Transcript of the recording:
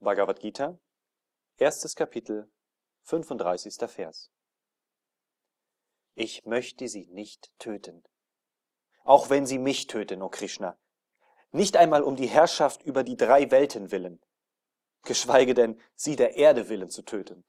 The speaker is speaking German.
Bhagavad Gita, erstes Kapitel, 35. Vers. Ich möchte sie nicht töten. Auch wenn sie mich töten, o Krishna. Nicht einmal um die Herrschaft über die drei Welten willen, geschweige denn sie der Erde willen zu töten.